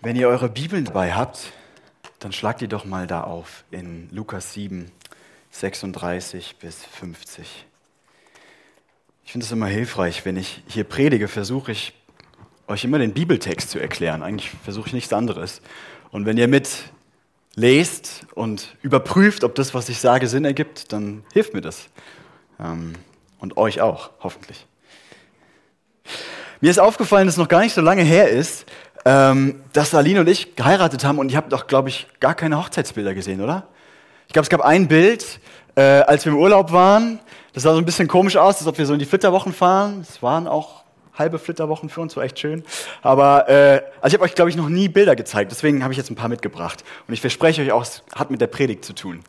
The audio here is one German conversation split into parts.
Wenn ihr eure Bibeln dabei habt, dann schlagt die doch mal da auf in Lukas 7, 36 bis 50. Ich finde es immer hilfreich, wenn ich hier predige, versuche ich euch immer den Bibeltext zu erklären. Eigentlich versuche ich nichts anderes. Und wenn ihr mit lest und überprüft, ob das, was ich sage, Sinn ergibt, dann hilft mir das. Ähm, und euch auch, hoffentlich. Mir ist aufgefallen, dass es noch gar nicht so lange her ist, ähm, dass Aline und ich geheiratet haben und ihr habt doch, glaube ich, gar keine Hochzeitsbilder gesehen, oder? Ich glaube, es gab ein Bild, äh, als wir im Urlaub waren. Das sah so ein bisschen komisch aus, als ob wir so in die Flitterwochen fahren. Es waren auch halbe Flitterwochen für uns, war echt schön. Aber äh, also ich habe euch, glaube ich, noch nie Bilder gezeigt, deswegen habe ich jetzt ein paar mitgebracht. Und ich verspreche euch auch, es hat mit der Predigt zu tun.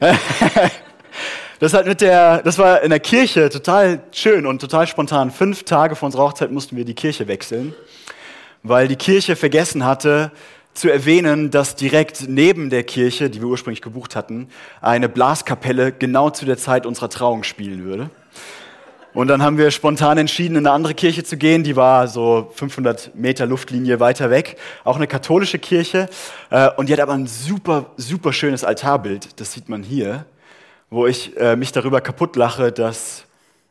das, hat mit der, das war in der Kirche total schön und total spontan. Fünf Tage vor unserer Hochzeit mussten wir die Kirche wechseln, weil die Kirche vergessen hatte, zu erwähnen, dass direkt neben der Kirche, die wir ursprünglich gebucht hatten, eine Blaskapelle genau zu der Zeit unserer Trauung spielen würde. Und dann haben wir spontan entschieden, in eine andere Kirche zu gehen. Die war so 500 Meter Luftlinie weiter weg. Auch eine katholische Kirche. Äh, und die hat aber ein super, super schönes Altarbild. Das sieht man hier, wo ich äh, mich darüber kaputt lache, dass,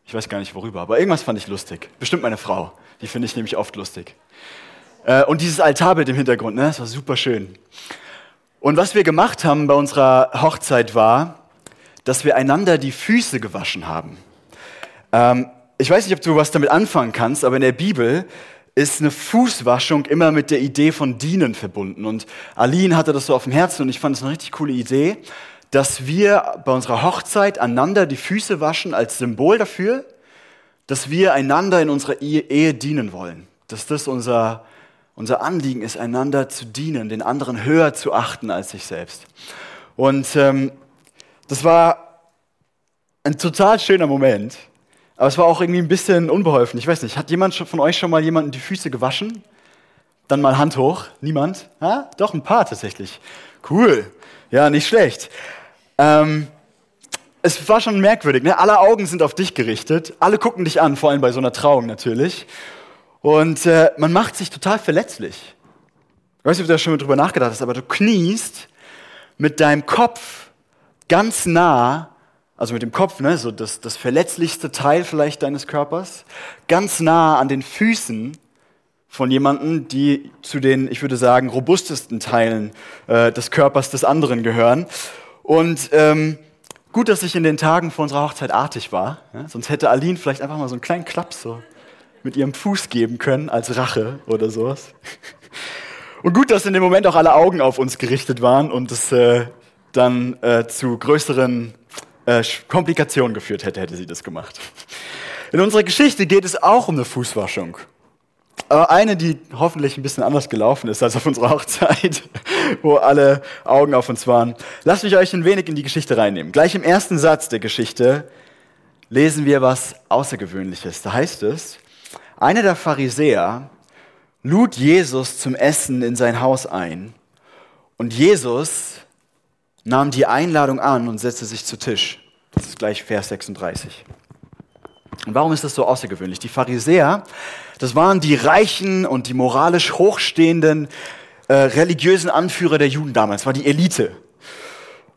ich weiß gar nicht worüber, aber irgendwas fand ich lustig. Bestimmt meine Frau. Die finde ich nämlich oft lustig. Äh, und dieses Altarbild im Hintergrund, ne, das war super schön. Und was wir gemacht haben bei unserer Hochzeit war, dass wir einander die Füße gewaschen haben. Ähm, ich weiß nicht, ob du was damit anfangen kannst, aber in der Bibel ist eine Fußwaschung immer mit der Idee von Dienen verbunden. Und Aline hatte das so auf dem Herzen und ich fand es eine richtig coole Idee, dass wir bei unserer Hochzeit einander die Füße waschen als Symbol dafür, dass wir einander in unserer Ehe dienen wollen. Dass das unser, unser Anliegen ist, einander zu dienen, den anderen höher zu achten als sich selbst. Und ähm, das war ein total schöner Moment. Aber es war auch irgendwie ein bisschen unbeholfen. Ich weiß nicht, hat jemand von euch schon mal jemanden die Füße gewaschen? Dann mal Hand hoch. Niemand? Ha? Doch, ein paar tatsächlich. Cool. Ja, nicht schlecht. Ähm, es war schon merkwürdig. Ne? Alle Augen sind auf dich gerichtet. Alle gucken dich an, vor allem bei so einer Trauung natürlich. Und äh, man macht sich total verletzlich. Ich weiß nicht, ob du da schon mal drüber nachgedacht hast, aber du kniest mit deinem Kopf ganz nah also mit dem Kopf, ne, so das, das verletzlichste Teil vielleicht deines Körpers, ganz nah an den Füßen von jemandem, die zu den, ich würde sagen, robustesten Teilen äh, des Körpers des anderen gehören. Und ähm, gut, dass ich in den Tagen vor unserer Hochzeit artig war, ja? sonst hätte Aline vielleicht einfach mal so einen kleinen Klaps so mit ihrem Fuß geben können als Rache oder sowas. Und gut, dass in dem Moment auch alle Augen auf uns gerichtet waren und es äh, dann äh, zu größeren äh, Komplikationen geführt hätte, hätte sie das gemacht. In unserer Geschichte geht es auch um eine Fußwaschung. Aber eine, die hoffentlich ein bisschen anders gelaufen ist als auf unserer Hochzeit, wo alle Augen auf uns waren. Lasst mich euch ein wenig in die Geschichte reinnehmen. Gleich im ersten Satz der Geschichte lesen wir was Außergewöhnliches. Da heißt es, einer der Pharisäer lud Jesus zum Essen in sein Haus ein. Und Jesus nahm die Einladung an und setzte sich zu Tisch. Das ist gleich Vers 36. Und warum ist das so außergewöhnlich? Die Pharisäer, das waren die reichen und die moralisch hochstehenden äh, religiösen Anführer der Juden damals, war die Elite.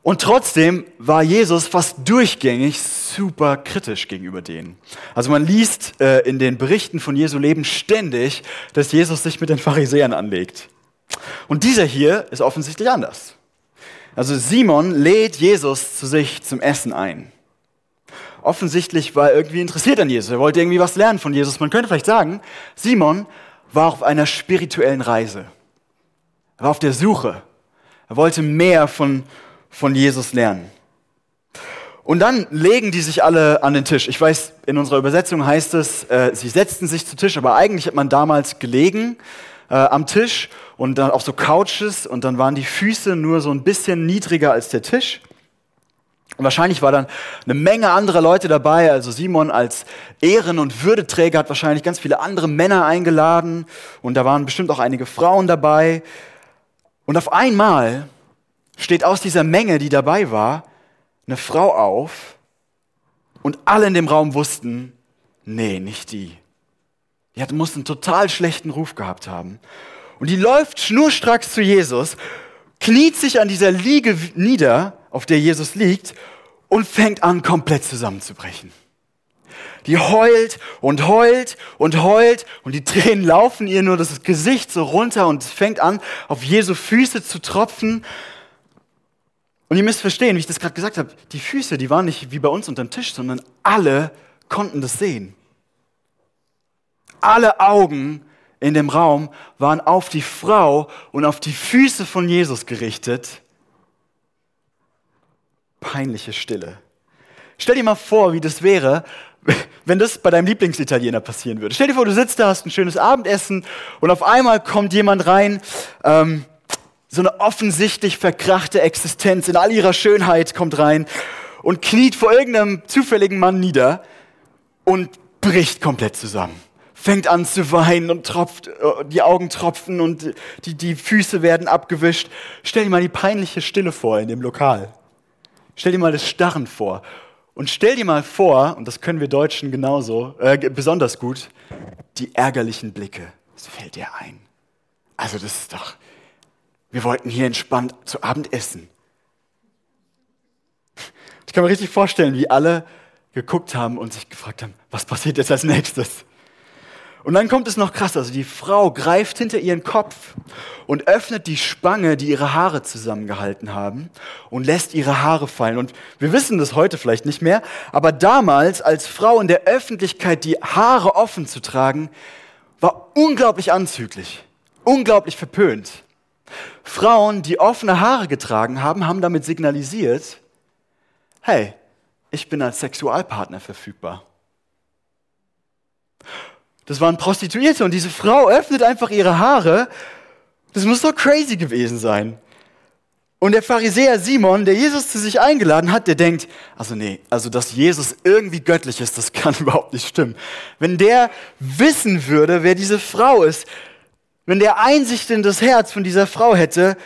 Und trotzdem war Jesus fast durchgängig super kritisch gegenüber denen. Also man liest äh, in den Berichten von Jesu Leben ständig, dass Jesus sich mit den Pharisäern anlegt. Und dieser hier ist offensichtlich anders. Also Simon lädt Jesus zu sich zum Essen ein. Offensichtlich war er irgendwie interessiert an Jesus. Er wollte irgendwie was lernen von Jesus. Man könnte vielleicht sagen, Simon war auf einer spirituellen Reise. Er war auf der Suche. Er wollte mehr von, von Jesus lernen. Und dann legen die sich alle an den Tisch. Ich weiß, in unserer Übersetzung heißt es, äh, sie setzten sich zu Tisch, aber eigentlich hat man damals gelegen äh, am Tisch und dann auf so Couches und dann waren die Füße nur so ein bisschen niedriger als der Tisch. Und wahrscheinlich war dann eine Menge anderer Leute dabei. Also Simon als Ehren- und Würdeträger hat wahrscheinlich ganz viele andere Männer eingeladen. Und da waren bestimmt auch einige Frauen dabei. Und auf einmal steht aus dieser Menge, die dabei war, eine Frau auf. Und alle in dem Raum wussten, nee, nicht die. Die hat, muss einen total schlechten Ruf gehabt haben. Und die läuft schnurstracks zu Jesus, kniet sich an dieser Liege nieder, auf der Jesus liegt, und fängt an, komplett zusammenzubrechen. Die heult und heult und heult und die Tränen laufen ihr nur das Gesicht so runter und es fängt an, auf Jesu Füße zu tropfen. Und ihr müsst verstehen, wie ich das gerade gesagt habe, die Füße, die waren nicht wie bei uns unter dem Tisch, sondern alle konnten das sehen. Alle Augen in dem Raum waren auf die Frau und auf die Füße von Jesus gerichtet. Peinliche Stille. Stell dir mal vor, wie das wäre, wenn das bei deinem Lieblingsitaliener passieren würde. Stell dir vor, du sitzt da, hast ein schönes Abendessen und auf einmal kommt jemand rein, ähm, so eine offensichtlich verkrachte Existenz in all ihrer Schönheit kommt rein und kniet vor irgendeinem zufälligen Mann nieder und bricht komplett zusammen. Fängt an zu weinen und tropft, äh, die Augen tropfen und die, die Füße werden abgewischt. Stell dir mal die peinliche Stille vor in dem Lokal. Stell dir mal das Starren vor. Und stell dir mal vor, und das können wir Deutschen genauso, äh, besonders gut, die ärgerlichen Blicke. Das fällt dir ein. Also das ist doch, wir wollten hier entspannt zu Abend essen. Ich kann mir richtig vorstellen, wie alle geguckt haben und sich gefragt haben, was passiert jetzt als nächstes? Und dann kommt es noch krasser. Also die Frau greift hinter ihren Kopf und öffnet die Spange, die ihre Haare zusammengehalten haben und lässt ihre Haare fallen. Und wir wissen das heute vielleicht nicht mehr, aber damals als Frau in der Öffentlichkeit die Haare offen zu tragen, war unglaublich anzüglich, unglaublich verpönt. Frauen, die offene Haare getragen haben, haben damit signalisiert, hey, ich bin als Sexualpartner verfügbar. Das waren Prostituierte und diese Frau öffnet einfach ihre Haare. Das muss doch crazy gewesen sein. Und der Pharisäer Simon, der Jesus zu sich eingeladen hat, der denkt, also nee, also dass Jesus irgendwie göttlich ist, das kann überhaupt nicht stimmen. Wenn der wissen würde, wer diese Frau ist, wenn der Einsicht in das Herz von dieser Frau hätte,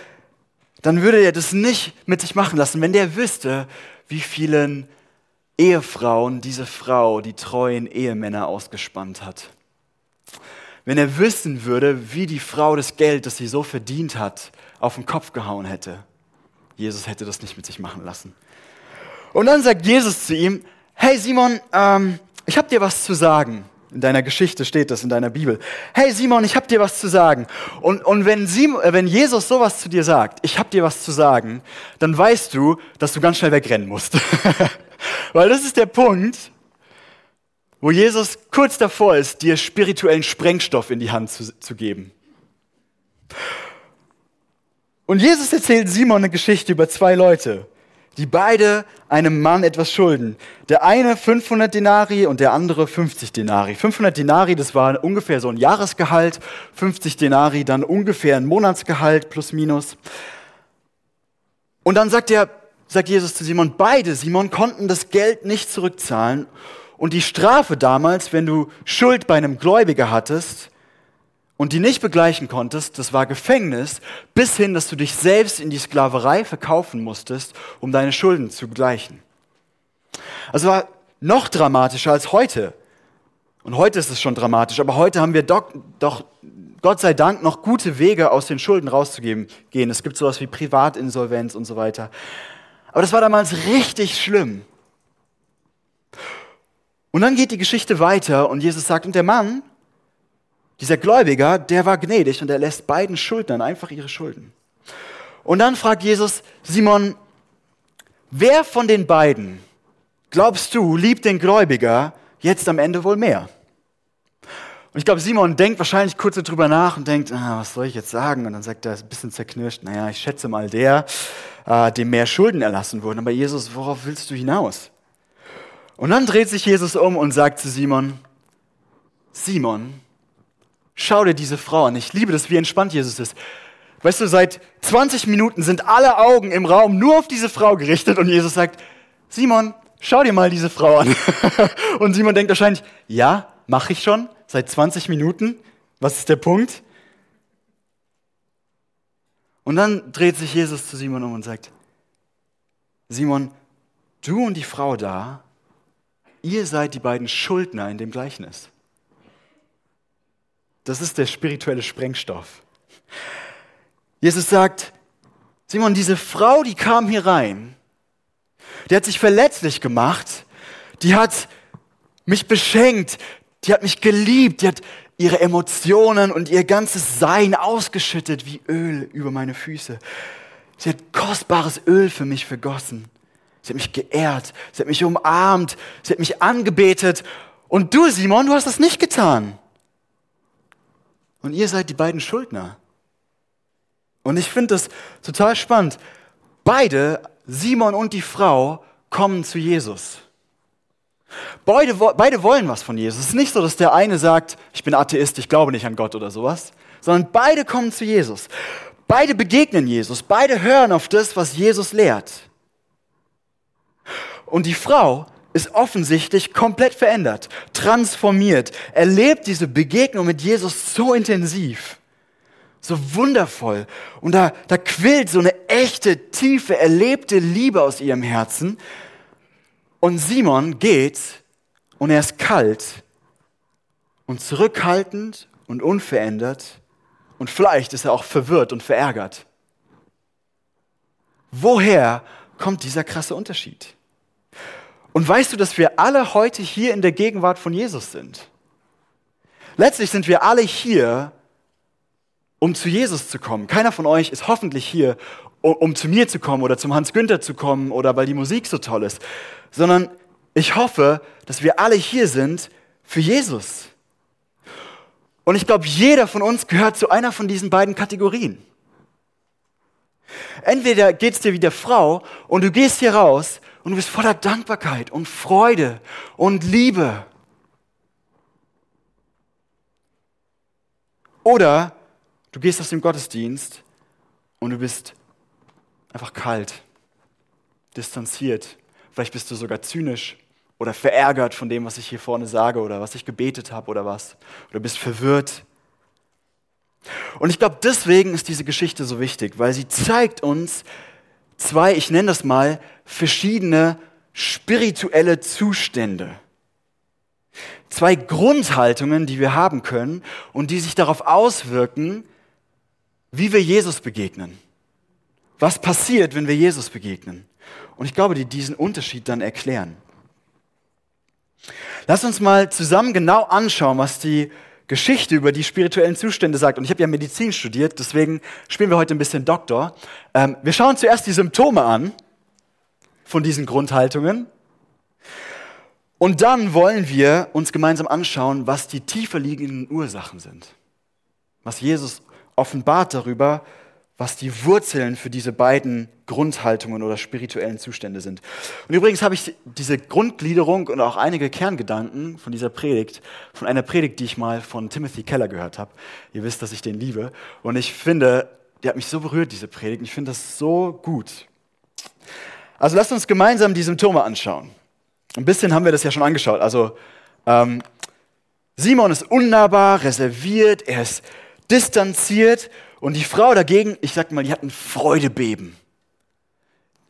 dann würde er das nicht mit sich machen lassen. Wenn der wüsste, wie vielen Ehefrauen diese Frau die treuen Ehemänner ausgespannt hat. Wenn er wissen würde, wie die Frau das Geld, das sie so verdient hat, auf den Kopf gehauen hätte. Jesus hätte das nicht mit sich machen lassen. Und dann sagt Jesus zu ihm, hey Simon, ähm, ich habe dir was zu sagen. In deiner Geschichte steht das, in deiner Bibel. Hey Simon, ich habe dir was zu sagen. Und, und wenn, Simon, äh, wenn Jesus sowas zu dir sagt, ich habe dir was zu sagen, dann weißt du, dass du ganz schnell wegrennen musst. Weil das ist der Punkt, wo Jesus kurz davor ist, dir spirituellen Sprengstoff in die Hand zu, zu geben. Und Jesus erzählt Simon eine Geschichte über zwei Leute, die beide einem Mann etwas schulden. Der eine 500 Denari und der andere 50 Denari. 500 Denari, das war ungefähr so ein Jahresgehalt, 50 Denari dann ungefähr ein Monatsgehalt plus minus. Und dann sagt er, sagt Jesus zu Simon, beide, Simon, konnten das Geld nicht zurückzahlen. Und die Strafe damals, wenn du Schuld bei einem Gläubiger hattest und die nicht begleichen konntest, das war Gefängnis, bis hin, dass du dich selbst in die Sklaverei verkaufen musstest, um deine Schulden zu begleichen. Also war noch dramatischer als heute. Und heute ist es schon dramatisch, aber heute haben wir doch, doch Gott sei Dank noch gute Wege aus den Schulden rauszugehen. Es gibt sowas wie Privatinsolvenz und so weiter. Aber das war damals richtig schlimm. Und dann geht die Geschichte weiter und Jesus sagt, und der Mann, dieser Gläubiger, der war gnädig und er lässt beiden Schuldnern einfach ihre Schulden. Und dann fragt Jesus, Simon, wer von den beiden, glaubst du, liebt den Gläubiger jetzt am Ende wohl mehr? Und ich glaube, Simon denkt wahrscheinlich kurz darüber nach und denkt, ah, was soll ich jetzt sagen? Und dann sagt er, ein bisschen zerknirscht, naja, ich schätze mal der, äh, dem mehr Schulden erlassen wurden. Aber Jesus, worauf willst du hinaus? Und dann dreht sich Jesus um und sagt zu Simon, Simon, schau dir diese Frau an. Ich liebe das, wie entspannt Jesus ist. Weißt du, seit 20 Minuten sind alle Augen im Raum nur auf diese Frau gerichtet und Jesus sagt, Simon, schau dir mal diese Frau an. und Simon denkt wahrscheinlich, ja, mache ich schon seit 20 Minuten. Was ist der Punkt? Und dann dreht sich Jesus zu Simon um und sagt, Simon, du und die Frau da, ihr seid die beiden Schuldner in dem Gleichnis. Das ist der spirituelle Sprengstoff. Jesus sagt, Simon, diese Frau, die kam hier rein, die hat sich verletzlich gemacht, die hat mich beschenkt, die hat mich geliebt, die hat ihre Emotionen und ihr ganzes Sein ausgeschüttet wie Öl über meine Füße. Sie hat kostbares Öl für mich vergossen. Sie hat mich geehrt, sie hat mich umarmt, sie hat mich angebetet. Und du, Simon, du hast das nicht getan. Und ihr seid die beiden Schuldner. Und ich finde das total spannend. Beide, Simon und die Frau, kommen zu Jesus. Beide, beide wollen was von Jesus. Es ist nicht so, dass der eine sagt, ich bin Atheist, ich glaube nicht an Gott oder sowas, sondern beide kommen zu Jesus. Beide begegnen Jesus, beide hören auf das, was Jesus lehrt. Und die Frau ist offensichtlich komplett verändert, transformiert, erlebt diese Begegnung mit Jesus so intensiv, so wundervoll. Und da, da quillt so eine echte, tiefe, erlebte Liebe aus ihrem Herzen. Und Simon geht und er ist kalt und zurückhaltend und unverändert und vielleicht ist er auch verwirrt und verärgert. Woher kommt dieser krasse Unterschied? Und weißt du, dass wir alle heute hier in der Gegenwart von Jesus sind? Letztlich sind wir alle hier, um zu Jesus zu kommen. Keiner von euch ist hoffentlich hier, um, zu mir zu kommen oder zum Hans Günther zu kommen oder weil die Musik so toll ist, sondern ich hoffe, dass wir alle hier sind für Jesus. Und ich glaube, jeder von uns gehört zu einer von diesen beiden Kategorien. Entweder geht es dir wie der Frau und du gehst hier raus und du bist voller Dankbarkeit und Freude und Liebe. Oder du gehst aus dem Gottesdienst und du bist einfach kalt, distanziert. Vielleicht bist du sogar zynisch oder verärgert von dem, was ich hier vorne sage oder was ich gebetet habe oder was. Oder bist verwirrt. Und ich glaube, deswegen ist diese Geschichte so wichtig, weil sie zeigt uns zwei, ich nenne das mal, verschiedene spirituelle Zustände. Zwei Grundhaltungen, die wir haben können und die sich darauf auswirken, wie wir Jesus begegnen. Was passiert, wenn wir Jesus begegnen? Und ich glaube, die diesen Unterschied dann erklären. Lass uns mal zusammen genau anschauen, was die Geschichte über die spirituellen Zustände sagt. Und ich habe ja Medizin studiert, deswegen spielen wir heute ein bisschen Doktor. Ähm, wir schauen zuerst die Symptome an von diesen Grundhaltungen. Und dann wollen wir uns gemeinsam anschauen, was die tiefer liegenden Ursachen sind. Was Jesus offenbart darüber, was die Wurzeln für diese beiden Grundhaltungen oder spirituellen Zustände sind. Und übrigens habe ich diese Grundgliederung und auch einige Kerngedanken von dieser Predigt, von einer Predigt, die ich mal von Timothy Keller gehört habe. Ihr wisst, dass ich den liebe. Und ich finde, die hat mich so berührt, diese Predigt. Ich finde das so gut. Also lasst uns gemeinsam die Symptome anschauen. Ein bisschen haben wir das ja schon angeschaut. Also ähm, Simon ist unnahbar, reserviert, er ist distanziert und die Frau dagegen, ich sag mal, die hat ein Freudebeben.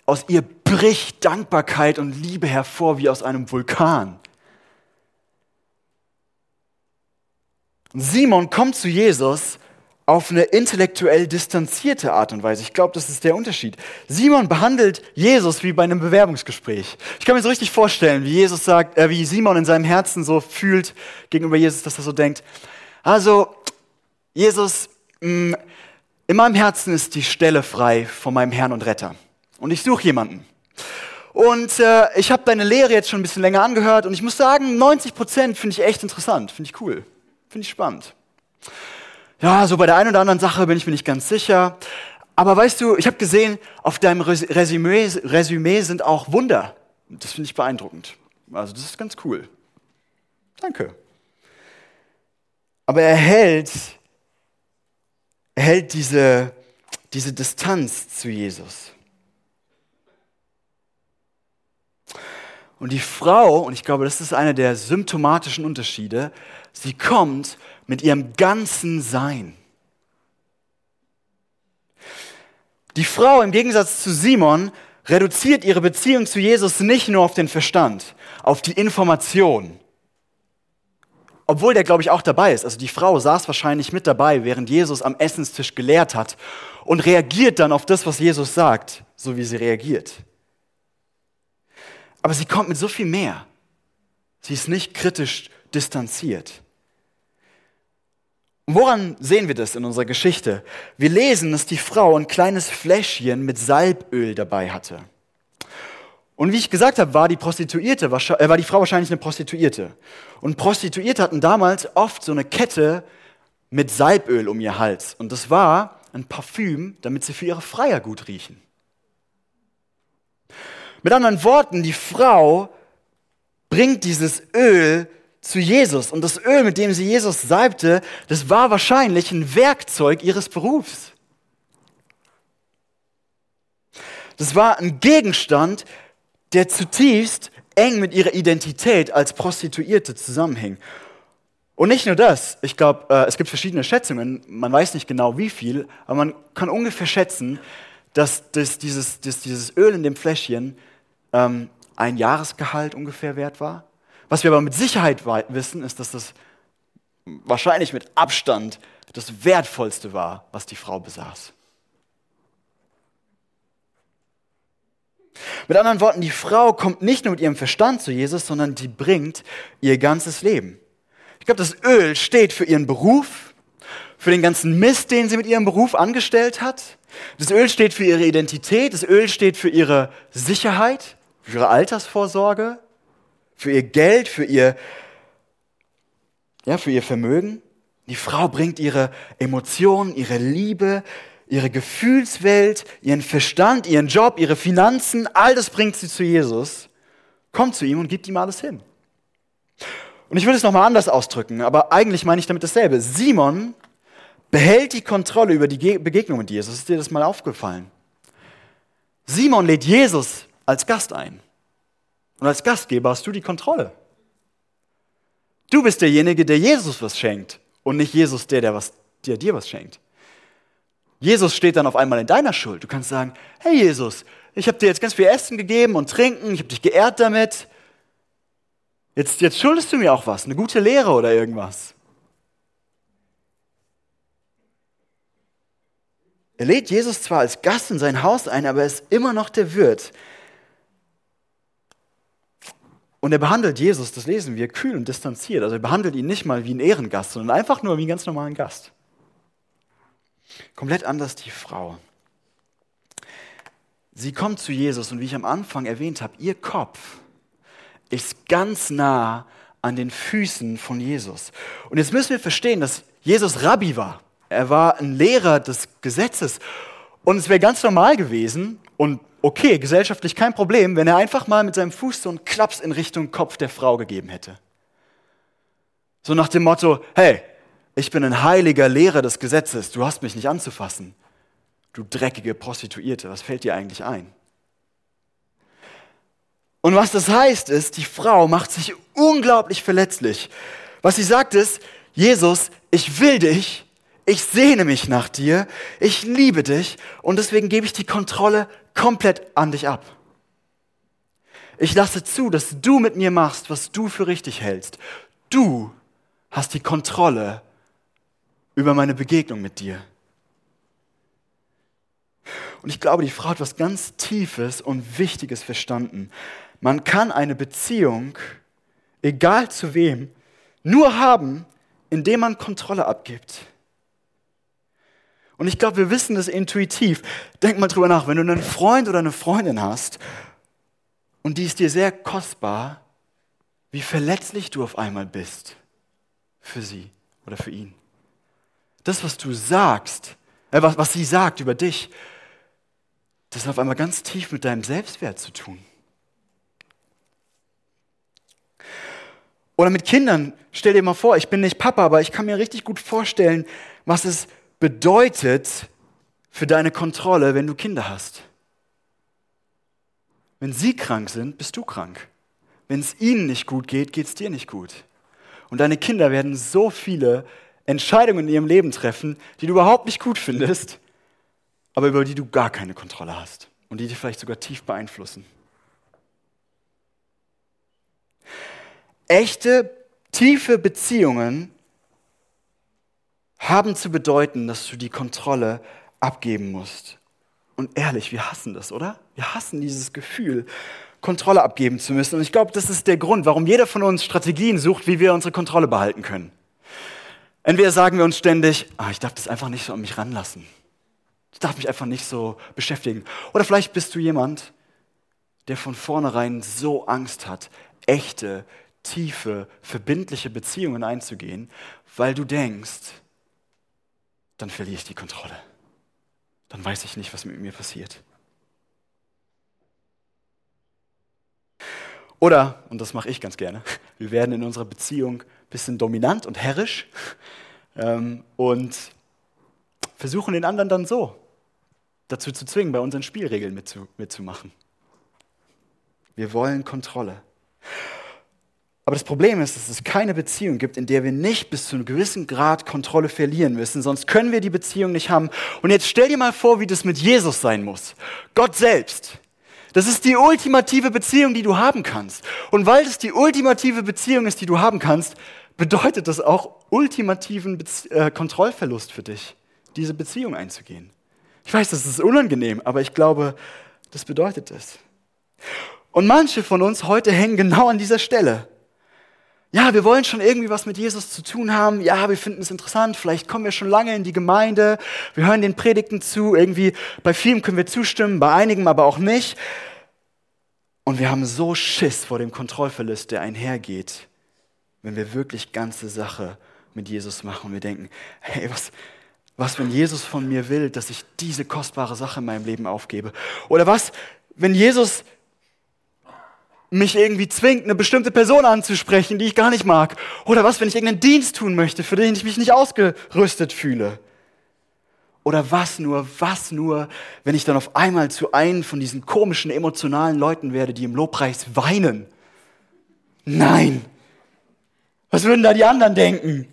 Aus ihr bricht Dankbarkeit und Liebe hervor wie aus einem Vulkan. Simon kommt zu Jesus auf eine intellektuell distanzierte Art und Weise. Ich glaube, das ist der Unterschied. Simon behandelt Jesus wie bei einem Bewerbungsgespräch. Ich kann mir so richtig vorstellen, wie Jesus sagt, äh, wie Simon in seinem Herzen so fühlt gegenüber Jesus, dass er so denkt: Also, Jesus, mh, mm, in meinem Herzen ist die Stelle frei von meinem Herrn und Retter. Und ich suche jemanden. Und äh, ich habe deine Lehre jetzt schon ein bisschen länger angehört und ich muss sagen, 90 Prozent finde ich echt interessant, finde ich cool, finde ich spannend. Ja, so bei der einen oder anderen Sache bin ich mir nicht ganz sicher. Aber weißt du, ich habe gesehen, auf deinem Resümee, Resümee sind auch Wunder. Das finde ich beeindruckend. Also das ist ganz cool. Danke. Aber er hält hält diese, diese Distanz zu Jesus. Und die Frau, und ich glaube, das ist einer der symptomatischen Unterschiede, sie kommt mit ihrem ganzen Sein. Die Frau im Gegensatz zu Simon reduziert ihre Beziehung zu Jesus nicht nur auf den Verstand, auf die Information. Obwohl der, glaube ich, auch dabei ist. Also die Frau saß wahrscheinlich mit dabei, während Jesus am Essenstisch gelehrt hat und reagiert dann auf das, was Jesus sagt, so wie sie reagiert. Aber sie kommt mit so viel mehr. Sie ist nicht kritisch distanziert. Und woran sehen wir das in unserer Geschichte? Wir lesen, dass die Frau ein kleines Fläschchen mit Salböl dabei hatte. Und wie ich gesagt habe, war die Prostituierte, äh, war die Frau wahrscheinlich eine Prostituierte. Und Prostituierte hatten damals oft so eine Kette mit Salböl um ihr Hals. Und das war ein Parfüm, damit sie für ihre Freier gut riechen. Mit anderen Worten, die Frau bringt dieses Öl zu Jesus. Und das Öl, mit dem sie Jesus salbte, das war wahrscheinlich ein Werkzeug ihres Berufs. Das war ein Gegenstand, der zutiefst eng mit ihrer Identität als Prostituierte zusammenhing. Und nicht nur das, ich glaube, äh, es gibt verschiedene Schätzungen, man weiß nicht genau wie viel, aber man kann ungefähr schätzen, dass, dass, dieses, dass dieses Öl in dem Fläschchen ähm, ein Jahresgehalt ungefähr wert war. Was wir aber mit Sicherheit wissen, ist, dass das wahrscheinlich mit Abstand das Wertvollste war, was die Frau besaß. Mit anderen Worten, die Frau kommt nicht nur mit ihrem Verstand zu Jesus, sondern die bringt ihr ganzes Leben. Ich glaube, das Öl steht für ihren Beruf, für den ganzen Mist, den sie mit ihrem Beruf angestellt hat. Das Öl steht für ihre Identität, das Öl steht für ihre Sicherheit, für ihre Altersvorsorge, für ihr Geld, für ihr, ja, für ihr Vermögen. Die Frau bringt ihre Emotionen, ihre Liebe, ihre Gefühlswelt, ihren Verstand, ihren Job, ihre Finanzen, all das bringt sie zu Jesus, kommt zu ihm und gibt ihm alles hin. Und ich würde es nochmal anders ausdrücken, aber eigentlich meine ich damit dasselbe. Simon behält die Kontrolle über die Begegnung mit Jesus. Ist dir das mal aufgefallen? Simon lädt Jesus als Gast ein. Und als Gastgeber hast du die Kontrolle. Du bist derjenige, der Jesus was schenkt und nicht Jesus der, der, was, der dir was schenkt. Jesus steht dann auf einmal in deiner Schuld. Du kannst sagen, hey Jesus, ich habe dir jetzt ganz viel Essen gegeben und Trinken, ich habe dich geehrt damit. Jetzt, jetzt schuldest du mir auch was, eine gute Lehre oder irgendwas. Er lädt Jesus zwar als Gast in sein Haus ein, aber er ist immer noch der Wirt. Und er behandelt Jesus, das lesen wir, kühl und distanziert. Also er behandelt ihn nicht mal wie einen Ehrengast, sondern einfach nur wie einen ganz normalen Gast. Komplett anders die Frau. Sie kommt zu Jesus und wie ich am Anfang erwähnt habe, ihr Kopf ist ganz nah an den Füßen von Jesus. Und jetzt müssen wir verstehen, dass Jesus Rabbi war. Er war ein Lehrer des Gesetzes. Und es wäre ganz normal gewesen und okay, gesellschaftlich kein Problem, wenn er einfach mal mit seinem Fuß so einen Klaps in Richtung Kopf der Frau gegeben hätte. So nach dem Motto, hey, ich bin ein heiliger Lehrer des Gesetzes, du hast mich nicht anzufassen. Du dreckige Prostituierte, was fällt dir eigentlich ein? Und was das heißt ist, die Frau macht sich unglaublich verletzlich. Was sie sagt ist, Jesus, ich will dich, ich sehne mich nach dir, ich liebe dich und deswegen gebe ich die Kontrolle komplett an dich ab. Ich lasse zu, dass du mit mir machst, was du für richtig hältst. Du hast die Kontrolle über meine Begegnung mit dir. Und ich glaube, die Frau hat was ganz Tiefes und Wichtiges verstanden. Man kann eine Beziehung, egal zu wem, nur haben, indem man Kontrolle abgibt. Und ich glaube, wir wissen das intuitiv. Denk mal drüber nach, wenn du einen Freund oder eine Freundin hast und die ist dir sehr kostbar, wie verletzlich du auf einmal bist für sie oder für ihn das, was du sagst, äh, was, was sie sagt über dich, das hat auf einmal ganz tief mit deinem Selbstwert zu tun. Oder mit Kindern, stell dir mal vor, ich bin nicht Papa, aber ich kann mir richtig gut vorstellen, was es bedeutet für deine Kontrolle, wenn du Kinder hast. Wenn sie krank sind, bist du krank. Wenn es ihnen nicht gut geht, geht es dir nicht gut. Und deine Kinder werden so viele Entscheidungen in ihrem Leben treffen, die du überhaupt nicht gut findest, aber über die du gar keine Kontrolle hast und die dich vielleicht sogar tief beeinflussen. Echte, Tiefe Beziehungen haben zu bedeuten, dass du die Kontrolle abgeben musst. Und ehrlich, wir hassen das, oder? Wir hassen dieses Gefühl, Kontrolle abgeben zu müssen. Und ich glaube, das ist der Grund, warum jeder von uns Strategien sucht, wie wir unsere Kontrolle behalten können. Entweder sagen wir uns ständig, ah, ich darf das einfach nicht so an mich ranlassen. Ich darf mich einfach nicht so beschäftigen. Oder vielleicht bist du jemand, der von vornherein so Angst hat, echte, tiefe, verbindliche Beziehungen einzugehen, weil du denkst, dann verliere ich die Kontrolle. Dann weiß ich nicht, was mit mir passiert. Oder, und das mache ich ganz gerne, wir werden in unserer Beziehung bisschen dominant und herrisch ähm, und versuchen den anderen dann so dazu zu zwingen, bei unseren Spielregeln mitzu, mitzumachen. Wir wollen Kontrolle. Aber das Problem ist, dass es keine Beziehung gibt, in der wir nicht bis zu einem gewissen Grad Kontrolle verlieren müssen, sonst können wir die Beziehung nicht haben. Und jetzt stell dir mal vor, wie das mit Jesus sein muss. Gott selbst. Das ist die ultimative Beziehung, die du haben kannst. Und weil es die ultimative Beziehung ist, die du haben kannst, bedeutet das auch ultimativen Bezie äh, Kontrollverlust für dich, diese Beziehung einzugehen. Ich weiß, das ist unangenehm, aber ich glaube, das bedeutet es. Und manche von uns heute hängen genau an dieser Stelle. Ja, wir wollen schon irgendwie was mit Jesus zu tun haben. Ja, wir finden es interessant. Vielleicht kommen wir schon lange in die Gemeinde. Wir hören den Predigten zu. Irgendwie bei vielen können wir zustimmen, bei einigen aber auch nicht. Und wir haben so Schiss vor dem Kontrollverlust, der einhergeht, wenn wir wirklich ganze Sache mit Jesus machen und wir denken, hey, was, was, wenn Jesus von mir will, dass ich diese kostbare Sache in meinem Leben aufgebe? Oder was, wenn Jesus mich irgendwie zwingt, eine bestimmte Person anzusprechen, die ich gar nicht mag? Oder was, wenn ich irgendeinen Dienst tun möchte, für den ich mich nicht ausgerüstet fühle? Oder was nur, was nur, wenn ich dann auf einmal zu einem von diesen komischen, emotionalen Leuten werde, die im Lobpreis weinen? Nein! Was würden da die anderen denken?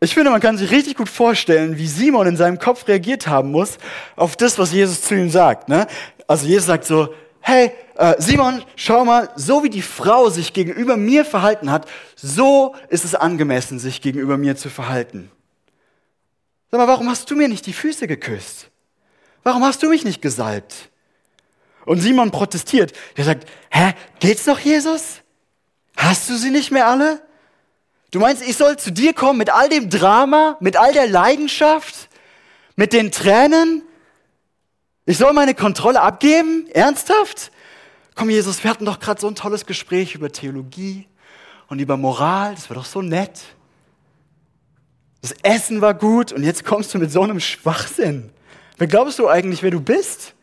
Ich finde, man kann sich richtig gut vorstellen, wie Simon in seinem Kopf reagiert haben muss auf das, was Jesus zu ihm sagt. Ne? Also Jesus sagt so, hey, äh, Simon, schau mal, so wie die Frau sich gegenüber mir verhalten hat, so ist es angemessen, sich gegenüber mir zu verhalten. Sag mal, warum hast du mir nicht die Füße geküsst? Warum hast du mich nicht gesalbt? Und Simon protestiert. Er sagt, hä, geht's noch, Jesus? Hast du sie nicht mehr alle? Du meinst, ich soll zu dir kommen mit all dem Drama, mit all der Leidenschaft, mit den Tränen? Ich soll meine Kontrolle abgeben? Ernsthaft? Komm, Jesus, wir hatten doch gerade so ein tolles Gespräch über Theologie und über Moral. Das war doch so nett. Das Essen war gut und jetzt kommst du mit so einem Schwachsinn. Wer glaubst du eigentlich, wer du bist?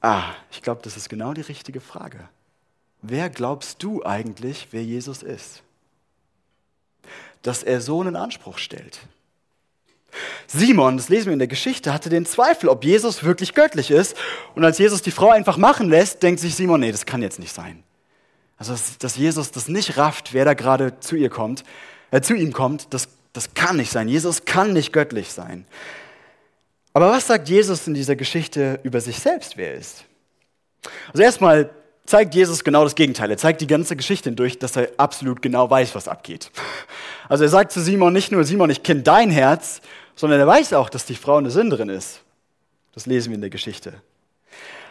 Ah, ich glaube, das ist genau die richtige Frage. Wer glaubst du eigentlich, wer Jesus ist? Dass er so einen Anspruch stellt. Simon, das lesen wir in der Geschichte, hatte den Zweifel, ob Jesus wirklich göttlich ist. Und als Jesus die Frau einfach machen lässt, denkt sich Simon, nee, das kann jetzt nicht sein. Also, dass Jesus das nicht rafft, wer da gerade zu ihr kommt, äh, zu ihm kommt, das, das kann nicht sein. Jesus kann nicht göttlich sein. Aber was sagt Jesus in dieser Geschichte über sich selbst, wer er ist? Also erstmal zeigt Jesus genau das Gegenteil. Er zeigt die ganze Geschichte hindurch, dass er absolut genau weiß, was abgeht. Also er sagt zu Simon nicht nur, Simon, ich kenne dein Herz, sondern er weiß auch, dass die Frau eine Sünderin ist. Das lesen wir in der Geschichte.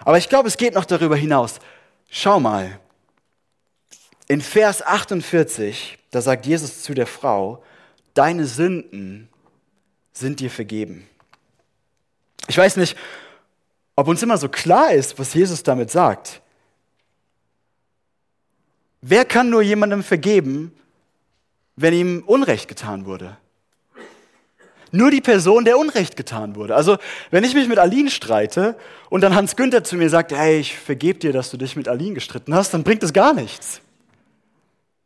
Aber ich glaube, es geht noch darüber hinaus. Schau mal, in Vers 48, da sagt Jesus zu der Frau, deine Sünden sind dir vergeben. Ich weiß nicht, ob uns immer so klar ist, was Jesus damit sagt. Wer kann nur jemandem vergeben, wenn ihm Unrecht getan wurde? Nur die Person, der Unrecht getan wurde. Also, wenn ich mich mit Aline streite und dann Hans Günther zu mir sagt, hey, ich vergebe dir, dass du dich mit Aline gestritten hast, dann bringt es gar nichts.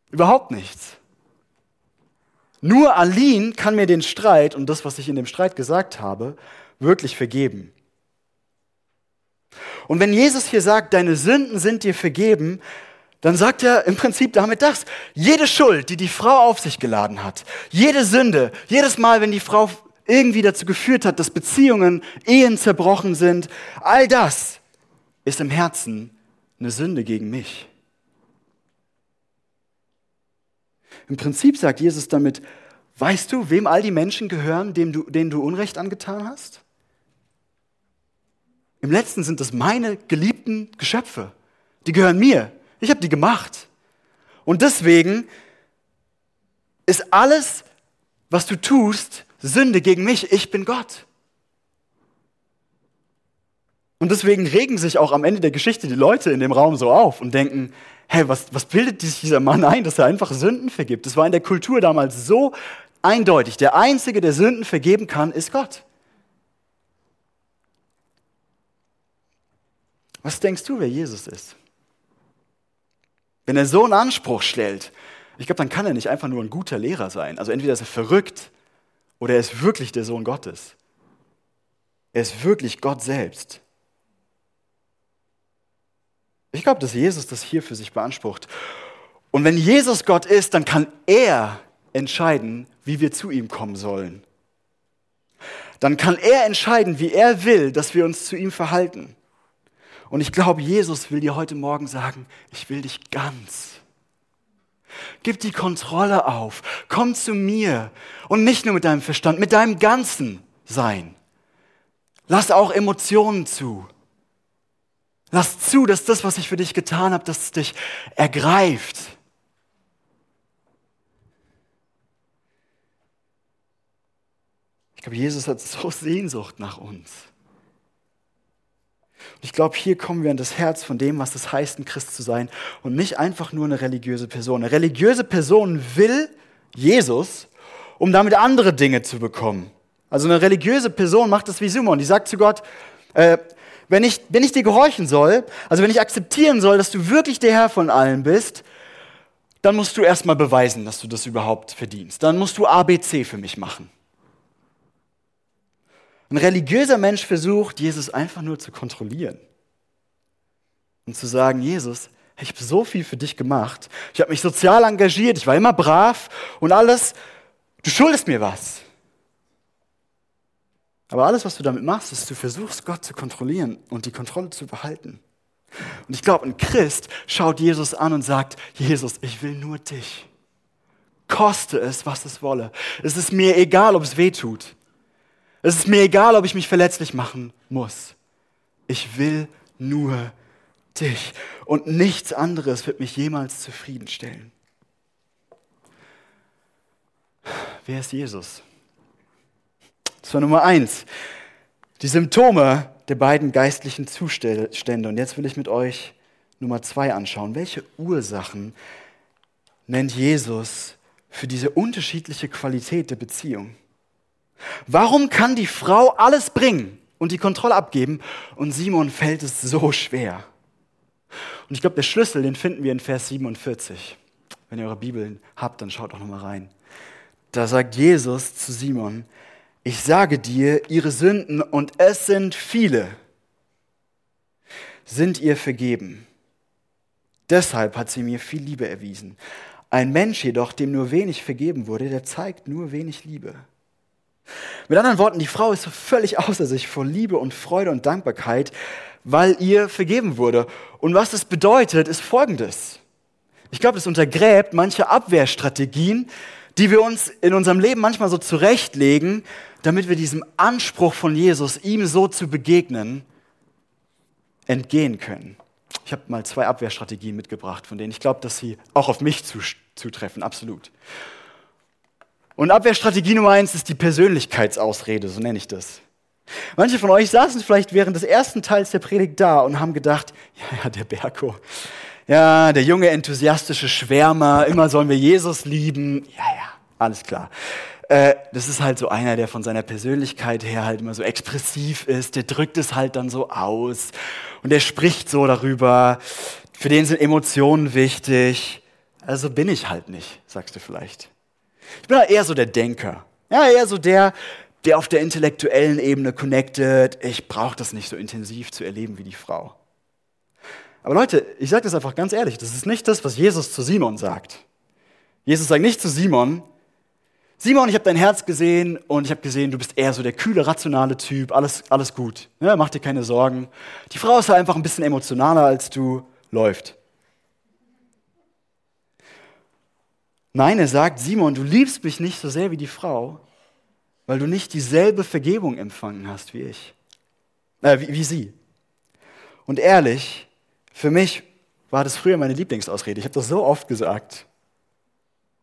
Überhaupt nichts. Nur Aline kann mir den Streit und das, was ich in dem Streit gesagt habe, wirklich vergeben. Und wenn Jesus hier sagt, deine Sünden sind dir vergeben, dann sagt er im Prinzip damit das. Jede Schuld, die die Frau auf sich geladen hat, jede Sünde, jedes Mal, wenn die Frau irgendwie dazu geführt hat, dass Beziehungen, Ehen zerbrochen sind, all das ist im Herzen eine Sünde gegen mich. Im Prinzip sagt Jesus damit, weißt du, wem all die Menschen gehören, denen du, denen du Unrecht angetan hast? Im letzten sind es meine geliebten Geschöpfe. Die gehören mir. Ich habe die gemacht. Und deswegen ist alles, was du tust, Sünde gegen mich. Ich bin Gott. Und deswegen regen sich auch am Ende der Geschichte die Leute in dem Raum so auf und denken, hey, was, was bildet sich dieser Mann ein, dass er einfach Sünden vergibt? Das war in der Kultur damals so eindeutig. Der Einzige, der Sünden vergeben kann, ist Gott. Was denkst du, wer Jesus ist? Wenn er so einen Anspruch stellt, ich glaube, dann kann er nicht einfach nur ein guter Lehrer sein. Also entweder ist er verrückt oder er ist wirklich der Sohn Gottes. Er ist wirklich Gott selbst. Ich glaube, dass Jesus das hier für sich beansprucht. Und wenn Jesus Gott ist, dann kann er entscheiden, wie wir zu ihm kommen sollen. Dann kann er entscheiden, wie er will, dass wir uns zu ihm verhalten. Und ich glaube, Jesus will dir heute Morgen sagen, ich will dich ganz. Gib die Kontrolle auf. Komm zu mir. Und nicht nur mit deinem Verstand, mit deinem ganzen Sein. Lass auch Emotionen zu. Lass zu, dass das, was ich für dich getan habe, dass es dich ergreift. Ich glaube, Jesus hat so Sehnsucht nach uns. Und ich glaube, hier kommen wir an das Herz von dem, was es heißt, ein Christ zu sein und nicht einfach nur eine religiöse Person. Eine religiöse Person will Jesus, um damit andere Dinge zu bekommen. Also eine religiöse Person macht das wie Simon. Die sagt zu Gott, äh, wenn ich, wenn ich dir gehorchen soll, also wenn ich akzeptieren soll, dass du wirklich der Herr von allen bist, dann musst du erstmal beweisen, dass du das überhaupt verdienst. Dann musst du ABC für mich machen. Ein religiöser Mensch versucht, Jesus einfach nur zu kontrollieren und zu sagen, Jesus, ich habe so viel für dich gemacht, ich habe mich sozial engagiert, ich war immer brav und alles, du schuldest mir was. Aber alles, was du damit machst, ist, du versuchst, Gott zu kontrollieren und die Kontrolle zu behalten. Und ich glaube, ein Christ schaut Jesus an und sagt, Jesus, ich will nur dich. Koste es, was es wolle. Es ist mir egal, ob es weh tut. Es ist mir egal, ob ich mich verletzlich machen muss. Ich will nur dich. Und nichts anderes wird mich jemals zufriedenstellen. Wer ist Jesus? Das war Nummer eins. Die Symptome der beiden geistlichen Zustände. Und jetzt will ich mit euch Nummer zwei anschauen. Welche Ursachen nennt Jesus für diese unterschiedliche Qualität der Beziehung? Warum kann die Frau alles bringen und die Kontrolle abgeben und Simon fällt es so schwer? Und ich glaube, der Schlüssel, den finden wir in Vers 47. Wenn ihr eure Bibeln habt, dann schaut doch nochmal rein. Da sagt Jesus zu Simon, ich sage dir, ihre Sünden, und es sind viele, sind ihr vergeben. Deshalb hat sie mir viel Liebe erwiesen. Ein Mensch jedoch, dem nur wenig vergeben wurde, der zeigt nur wenig Liebe. Mit anderen Worten, die Frau ist völlig außer sich vor Liebe und Freude und Dankbarkeit, weil ihr vergeben wurde. Und was das bedeutet, ist Folgendes. Ich glaube, das untergräbt manche Abwehrstrategien, die wir uns in unserem Leben manchmal so zurechtlegen, damit wir diesem Anspruch von Jesus, ihm so zu begegnen, entgehen können. Ich habe mal zwei Abwehrstrategien mitgebracht, von denen ich glaube, dass sie auch auf mich zutreffen, absolut. Und Abwehrstrategie Nummer eins ist die Persönlichkeitsausrede, so nenne ich das. Manche von euch saßen vielleicht während des ersten Teils der Predigt da und haben gedacht, ja, ja, der Berko, ja, der junge enthusiastische Schwärmer, immer sollen wir Jesus lieben, ja, ja, alles klar. Äh, das ist halt so einer, der von seiner Persönlichkeit her halt immer so expressiv ist, der drückt es halt dann so aus und der spricht so darüber, für den sind Emotionen wichtig. Also bin ich halt nicht, sagst du vielleicht. Ich bin eher so der Denker. Ja, eher so der, der auf der intellektuellen Ebene connected. Ich brauche das nicht so intensiv zu erleben wie die Frau. Aber Leute, ich sage das einfach ganz ehrlich, das ist nicht das, was Jesus zu Simon sagt. Jesus sagt nicht zu Simon, Simon, ich habe dein Herz gesehen und ich habe gesehen, du bist eher so der kühle, rationale Typ, alles, alles gut. Ja, mach dir keine Sorgen. Die Frau ist halt einfach ein bisschen emotionaler als du. läuft. Nein, er sagt, Simon, du liebst mich nicht so sehr wie die Frau, weil du nicht dieselbe Vergebung empfangen hast wie ich, äh, wie, wie sie. Und ehrlich, für mich war das früher meine Lieblingsausrede. Ich habe das so oft gesagt.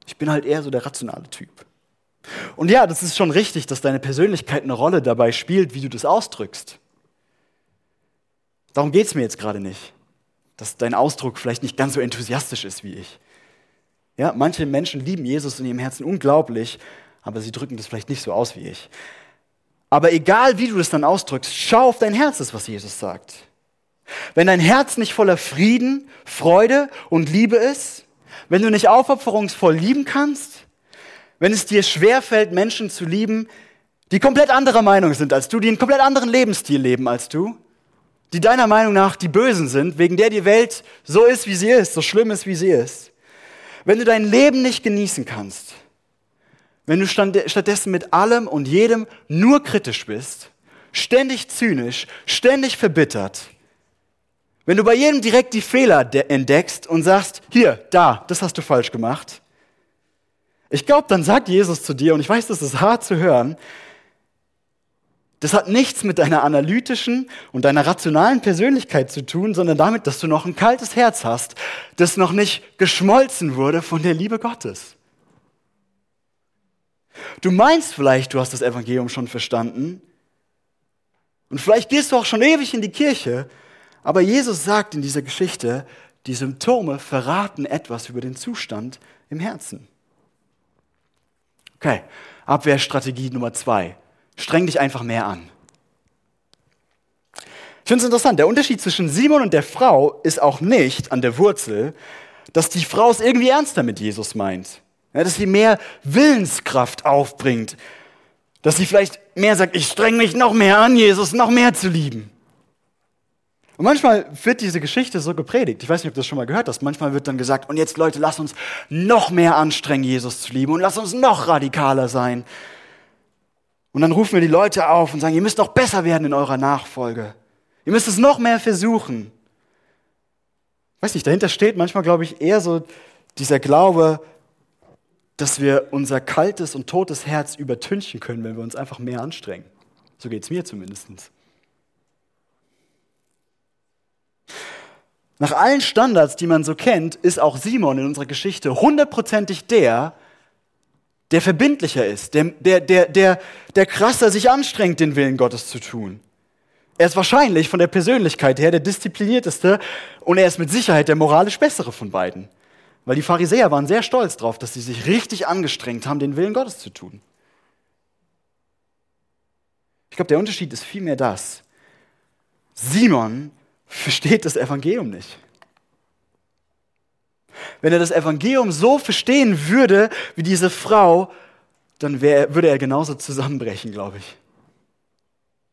Ich bin halt eher so der rationale Typ. Und ja, das ist schon richtig, dass deine Persönlichkeit eine Rolle dabei spielt, wie du das ausdrückst. Darum geht es mir jetzt gerade nicht, dass dein Ausdruck vielleicht nicht ganz so enthusiastisch ist wie ich. Ja, manche Menschen lieben Jesus in ihrem Herzen unglaublich, aber sie drücken das vielleicht nicht so aus wie ich. Aber egal wie du das dann ausdrückst, schau auf dein Herz, ist was Jesus sagt. Wenn dein Herz nicht voller Frieden, Freude und Liebe ist, wenn du nicht aufopferungsvoll lieben kannst, wenn es dir schwerfällt, Menschen zu lieben, die komplett anderer Meinung sind als du, die einen komplett anderen Lebensstil leben als du, die deiner Meinung nach die Bösen sind, wegen der die Welt so ist, wie sie ist, so schlimm ist, wie sie ist. Wenn du dein Leben nicht genießen kannst, wenn du stattdessen mit allem und jedem nur kritisch bist, ständig zynisch, ständig verbittert, wenn du bei jedem direkt die Fehler entdeckst und sagst, hier, da, das hast du falsch gemacht, ich glaube, dann sagt Jesus zu dir, und ich weiß, das ist hart zu hören, das hat nichts mit deiner analytischen und deiner rationalen Persönlichkeit zu tun, sondern damit, dass du noch ein kaltes Herz hast, das noch nicht geschmolzen wurde von der Liebe Gottes. Du meinst vielleicht, du hast das Evangelium schon verstanden und vielleicht gehst du auch schon ewig in die Kirche, aber Jesus sagt in dieser Geschichte, die Symptome verraten etwas über den Zustand im Herzen. Okay, Abwehrstrategie Nummer zwei. Streng dich einfach mehr an. Ich finde es interessant, der Unterschied zwischen Simon und der Frau ist auch nicht an der Wurzel, dass die Frau es irgendwie ernster mit Jesus meint. Ja, dass sie mehr Willenskraft aufbringt. Dass sie vielleicht mehr sagt, ich streng mich noch mehr an, Jesus noch mehr zu lieben. Und manchmal wird diese Geschichte so gepredigt. Ich weiß nicht, ob du das schon mal gehört hast. Manchmal wird dann gesagt, und jetzt Leute, lass uns noch mehr anstrengen, Jesus zu lieben und lass uns noch radikaler sein. Und dann rufen wir die Leute auf und sagen, ihr müsst noch besser werden in eurer Nachfolge. Ihr müsst es noch mehr versuchen. Weiß nicht, dahinter steht manchmal, glaube ich, eher so dieser Glaube, dass wir unser kaltes und totes Herz übertünchen können, wenn wir uns einfach mehr anstrengen. So geht es mir zumindest. Nach allen Standards, die man so kennt, ist auch Simon in unserer Geschichte hundertprozentig der, der verbindlicher ist, der, der, der, der, der krasser sich anstrengt, den Willen Gottes zu tun. Er ist wahrscheinlich von der Persönlichkeit her der disziplinierteste und er ist mit Sicherheit der moralisch bessere von beiden. Weil die Pharisäer waren sehr stolz darauf, dass sie sich richtig angestrengt haben, den Willen Gottes zu tun. Ich glaube, der Unterschied ist vielmehr das. Simon versteht das Evangelium nicht. Wenn er das Evangelium so verstehen würde wie diese Frau, dann wär, würde er genauso zusammenbrechen, glaube ich.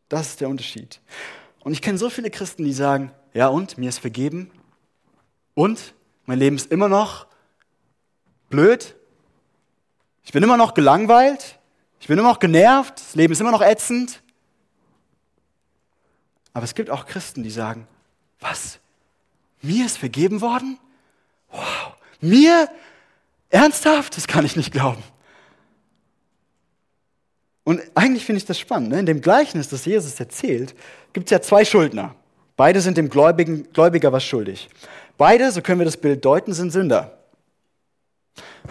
Das ist der Unterschied. Und ich kenne so viele Christen, die sagen, ja und, mir ist vergeben. Und, mein Leben ist immer noch blöd. Ich bin immer noch gelangweilt. Ich bin immer noch genervt. Das Leben ist immer noch ätzend. Aber es gibt auch Christen, die sagen, was? Mir ist vergeben worden? Wow. Mir? Ernsthaft? Das kann ich nicht glauben. Und eigentlich finde ich das spannend. Ne? In dem Gleichnis, das Jesus erzählt, gibt es ja zwei Schuldner. Beide sind dem Gläubigen, Gläubiger was schuldig. Beide, so können wir das Bild deuten, sind Sünder.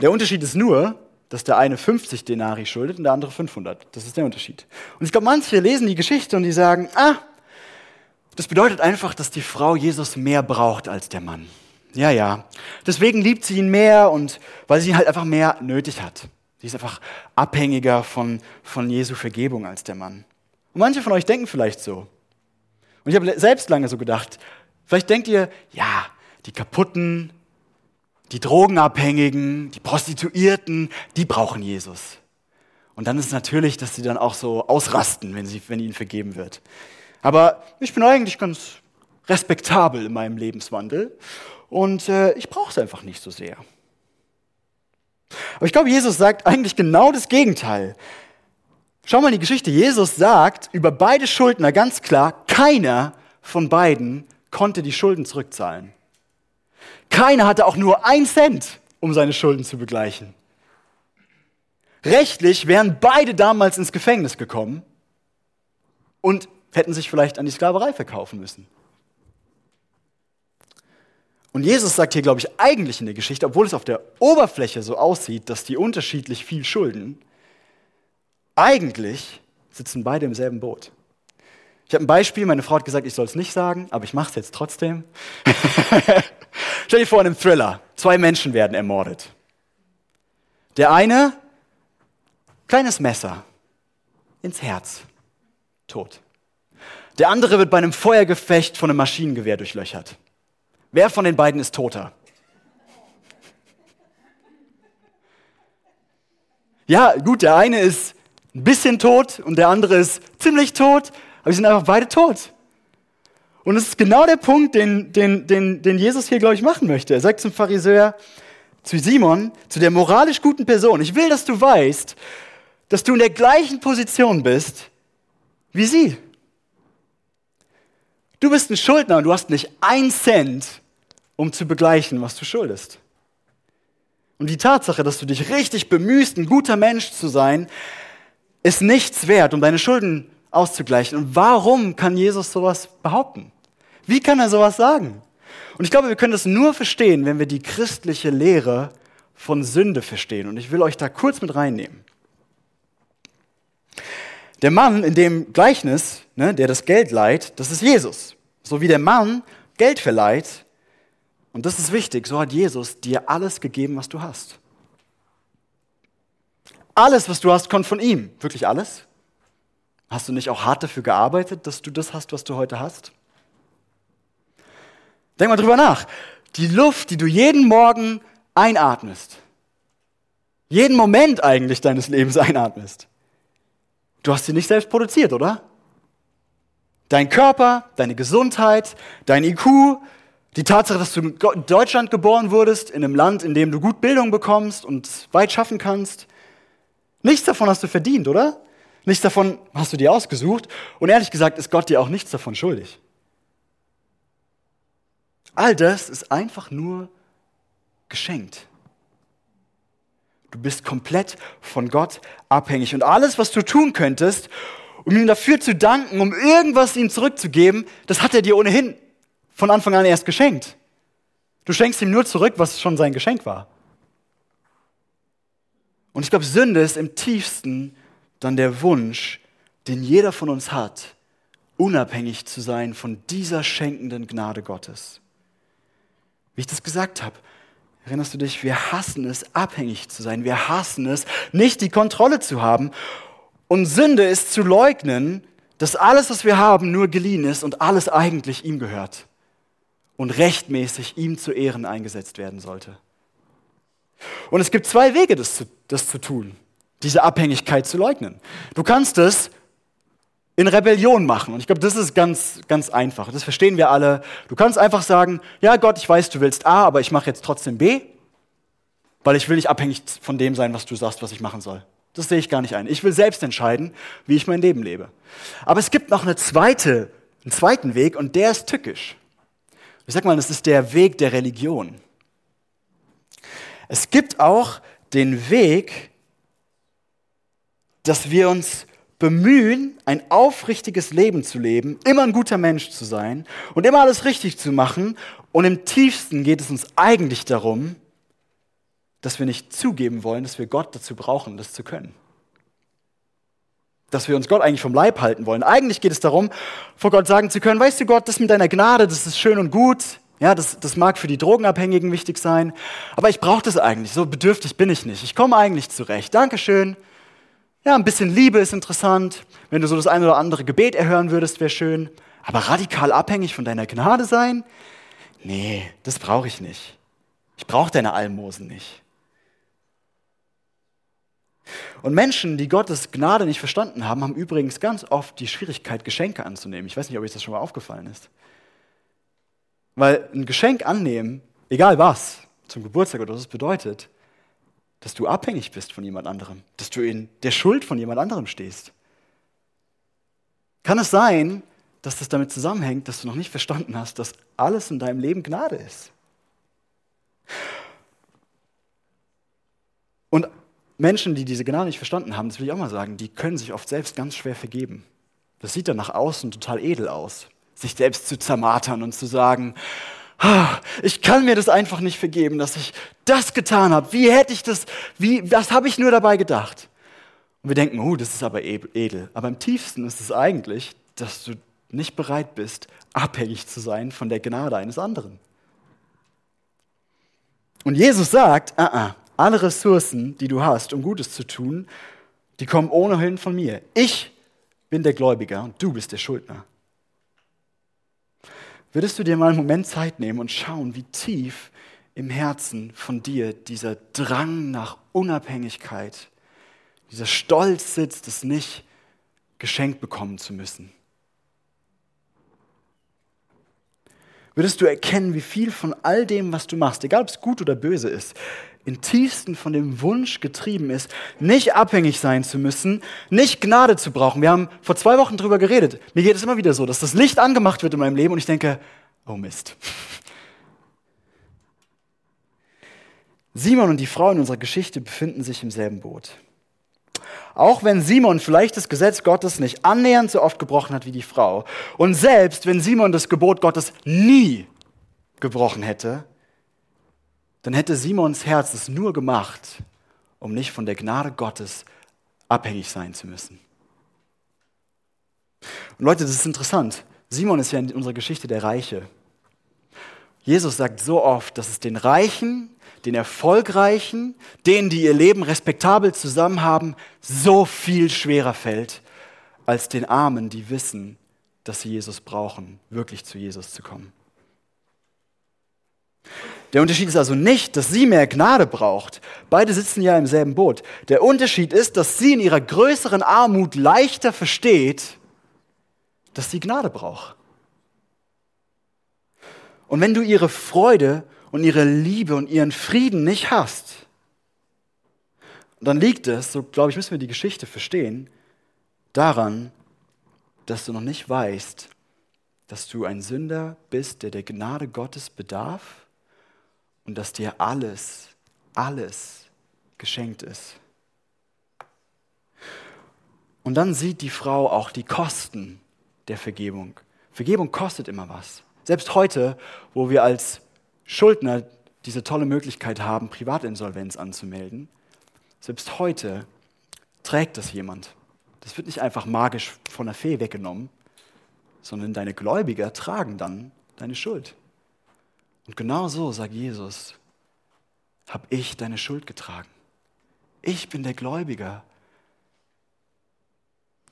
Der Unterschied ist nur, dass der eine 50 Denari schuldet und der andere 500. Das ist der Unterschied. Und ich glaube, manche lesen die Geschichte und die sagen, ah, das bedeutet einfach, dass die Frau Jesus mehr braucht als der Mann. Ja, ja. Deswegen liebt sie ihn mehr und weil sie ihn halt einfach mehr nötig hat. Sie ist einfach abhängiger von, von Jesu Vergebung als der Mann. Und manche von euch denken vielleicht so. Und ich habe selbst lange so gedacht. Vielleicht denkt ihr, ja, die kaputten, die Drogenabhängigen, die Prostituierten, die brauchen Jesus. Und dann ist es natürlich, dass sie dann auch so ausrasten, wenn, sie, wenn ihnen vergeben wird. Aber ich bin eigentlich ganz respektabel in meinem Lebenswandel und äh, ich brauche es einfach nicht so sehr. Aber ich glaube, Jesus sagt eigentlich genau das Gegenteil. Schau mal in die Geschichte. Jesus sagt über beide Schuldner ganz klar, keiner von beiden konnte die Schulden zurückzahlen. Keiner hatte auch nur ein Cent, um seine Schulden zu begleichen. Rechtlich wären beide damals ins Gefängnis gekommen und hätten sich vielleicht an die Sklaverei verkaufen müssen. Und Jesus sagt hier, glaube ich, eigentlich in der Geschichte, obwohl es auf der Oberfläche so aussieht, dass die unterschiedlich viel schulden, eigentlich sitzen beide im selben Boot. Ich habe ein Beispiel, meine Frau hat gesagt, ich soll es nicht sagen, aber ich mache es jetzt trotzdem. Stell dir vor, in einem Thriller, zwei Menschen werden ermordet. Der eine, kleines Messer ins Herz, tot. Der andere wird bei einem Feuergefecht von einem Maschinengewehr durchlöchert. Wer von den beiden ist toter? Ja, gut, der eine ist ein bisschen tot und der andere ist ziemlich tot, aber sie sind einfach beide tot. Und es ist genau der Punkt, den, den, den, den Jesus hier, glaube ich, machen möchte. Er sagt zum Pharisäer, zu Simon, zu der moralisch guten Person, ich will, dass du weißt, dass du in der gleichen Position bist wie sie. Du bist ein Schuldner und du hast nicht ein Cent um zu begleichen, was du schuldest. Und die Tatsache, dass du dich richtig bemühst, ein guter Mensch zu sein, ist nichts wert, um deine Schulden auszugleichen. Und warum kann Jesus sowas behaupten? Wie kann er sowas sagen? Und ich glaube, wir können das nur verstehen, wenn wir die christliche Lehre von Sünde verstehen. Und ich will euch da kurz mit reinnehmen. Der Mann in dem Gleichnis, ne, der das Geld leiht, das ist Jesus. So wie der Mann Geld verleiht, und das ist wichtig, so hat Jesus dir alles gegeben, was du hast. Alles, was du hast, kommt von ihm. Wirklich alles? Hast du nicht auch hart dafür gearbeitet, dass du das hast, was du heute hast? Denk mal drüber nach. Die Luft, die du jeden Morgen einatmest, jeden Moment eigentlich deines Lebens einatmest, du hast sie nicht selbst produziert, oder? Dein Körper, deine Gesundheit, dein IQ, die Tatsache, dass du in Deutschland geboren wurdest, in einem Land, in dem du gut Bildung bekommst und weit schaffen kannst, nichts davon hast du verdient, oder? Nichts davon hast du dir ausgesucht. Und ehrlich gesagt ist Gott dir auch nichts davon schuldig. All das ist einfach nur geschenkt. Du bist komplett von Gott abhängig. Und alles, was du tun könntest, um ihm dafür zu danken, um irgendwas ihm zurückzugeben, das hat er dir ohnehin von Anfang an erst geschenkt. Du schenkst ihm nur zurück, was schon sein Geschenk war. Und ich glaube, Sünde ist im tiefsten dann der Wunsch, den jeder von uns hat, unabhängig zu sein von dieser schenkenden Gnade Gottes. Wie ich das gesagt habe, erinnerst du dich, wir hassen es, abhängig zu sein. Wir hassen es, nicht die Kontrolle zu haben. Und Sünde ist zu leugnen, dass alles, was wir haben, nur geliehen ist und alles eigentlich ihm gehört und rechtmäßig ihm zu Ehren eingesetzt werden sollte. Und es gibt zwei Wege, das zu, das zu tun, diese Abhängigkeit zu leugnen. Du kannst es in Rebellion machen. Und ich glaube, das ist ganz, ganz einfach. Das verstehen wir alle. Du kannst einfach sagen, ja Gott, ich weiß, du willst A, aber ich mache jetzt trotzdem B, weil ich will nicht abhängig von dem sein, was du sagst, was ich machen soll. Das sehe ich gar nicht ein. Ich will selbst entscheiden, wie ich mein Leben lebe. Aber es gibt noch eine zweite, einen zweiten Weg und der ist tückisch. Ich sag mal, das ist der Weg der Religion. Es gibt auch den Weg, dass wir uns bemühen, ein aufrichtiges Leben zu leben, immer ein guter Mensch zu sein und immer alles richtig zu machen. Und im tiefsten geht es uns eigentlich darum, dass wir nicht zugeben wollen, dass wir Gott dazu brauchen, das zu können. Dass wir uns Gott eigentlich vom Leib halten wollen. Eigentlich geht es darum, vor Gott sagen zu können, weißt du Gott, das mit deiner Gnade, das ist schön und gut. Ja, das, das mag für die Drogenabhängigen wichtig sein, aber ich brauche das eigentlich. So bedürftig bin ich nicht. Ich komme eigentlich zurecht. Dankeschön. Ja, ein bisschen Liebe ist interessant. Wenn du so das eine oder andere Gebet erhören würdest, wäre schön. Aber radikal abhängig von deiner Gnade sein? Nee, das brauche ich nicht. Ich brauche deine Almosen nicht. Und Menschen, die Gottes Gnade nicht verstanden haben, haben übrigens ganz oft die Schwierigkeit, Geschenke anzunehmen. Ich weiß nicht, ob euch das schon mal aufgefallen ist. Weil ein Geschenk annehmen, egal was, zum Geburtstag oder was bedeutet, dass du abhängig bist von jemand anderem, dass du in der Schuld von jemand anderem stehst. Kann es sein, dass das damit zusammenhängt, dass du noch nicht verstanden hast, dass alles in deinem Leben Gnade ist? Und Menschen, die diese Gnade nicht verstanden haben, das will ich auch mal sagen, die können sich oft selbst ganz schwer vergeben. Das sieht dann nach außen total edel aus, sich selbst zu zermartern und zu sagen, ah, ich kann mir das einfach nicht vergeben, dass ich das getan habe. Wie hätte ich das, wie, was habe ich nur dabei gedacht? Und wir denken, oh, das ist aber edel. Aber im tiefsten ist es eigentlich, dass du nicht bereit bist, abhängig zu sein von der Gnade eines anderen. Und Jesus sagt, uh -uh, alle Ressourcen, die du hast, um Gutes zu tun, die kommen ohnehin von mir. Ich bin der Gläubiger und du bist der Schuldner. Würdest du dir mal einen Moment Zeit nehmen und schauen, wie tief im Herzen von dir dieser Drang nach Unabhängigkeit, dieser Stolz sitzt, es nicht geschenkt bekommen zu müssen? Würdest du erkennen, wie viel von all dem, was du machst, egal ob es gut oder böse ist, im tiefsten von dem Wunsch getrieben ist, nicht abhängig sein zu müssen, nicht Gnade zu brauchen. Wir haben vor zwei Wochen drüber geredet. Mir geht es immer wieder so, dass das Licht angemacht wird in meinem Leben und ich denke, oh Mist. Simon und die Frau in unserer Geschichte befinden sich im selben Boot. Auch wenn Simon vielleicht das Gesetz Gottes nicht annähernd so oft gebrochen hat wie die Frau. Und selbst wenn Simon das Gebot Gottes nie gebrochen hätte, dann hätte Simons Herz es nur gemacht, um nicht von der Gnade Gottes abhängig sein zu müssen. Und Leute, das ist interessant. Simon ist ja in unserer Geschichte der Reiche. Jesus sagt so oft, dass es den Reichen, den Erfolgreichen, denen, die ihr Leben respektabel zusammen haben, so viel schwerer fällt, als den Armen, die wissen, dass sie Jesus brauchen, wirklich zu Jesus zu kommen. Der Unterschied ist also nicht, dass sie mehr Gnade braucht. Beide sitzen ja im selben Boot. Der Unterschied ist, dass sie in ihrer größeren Armut leichter versteht, dass sie Gnade braucht. Und wenn du ihre Freude und ihre Liebe und ihren Frieden nicht hast, dann liegt es, so glaube ich, müssen wir die Geschichte verstehen, daran, dass du noch nicht weißt, dass du ein Sünder bist, der der Gnade Gottes bedarf und dass dir alles, alles geschenkt ist. Und dann sieht die Frau auch die Kosten der Vergebung. Vergebung kostet immer was. Selbst heute, wo wir als Schuldner diese tolle Möglichkeit haben, Privatinsolvenz anzumelden, selbst heute trägt das jemand. Das wird nicht einfach magisch von der Fee weggenommen, sondern deine Gläubiger tragen dann deine Schuld. Und genau so, sagt Jesus, habe ich deine Schuld getragen. Ich bin der Gläubiger,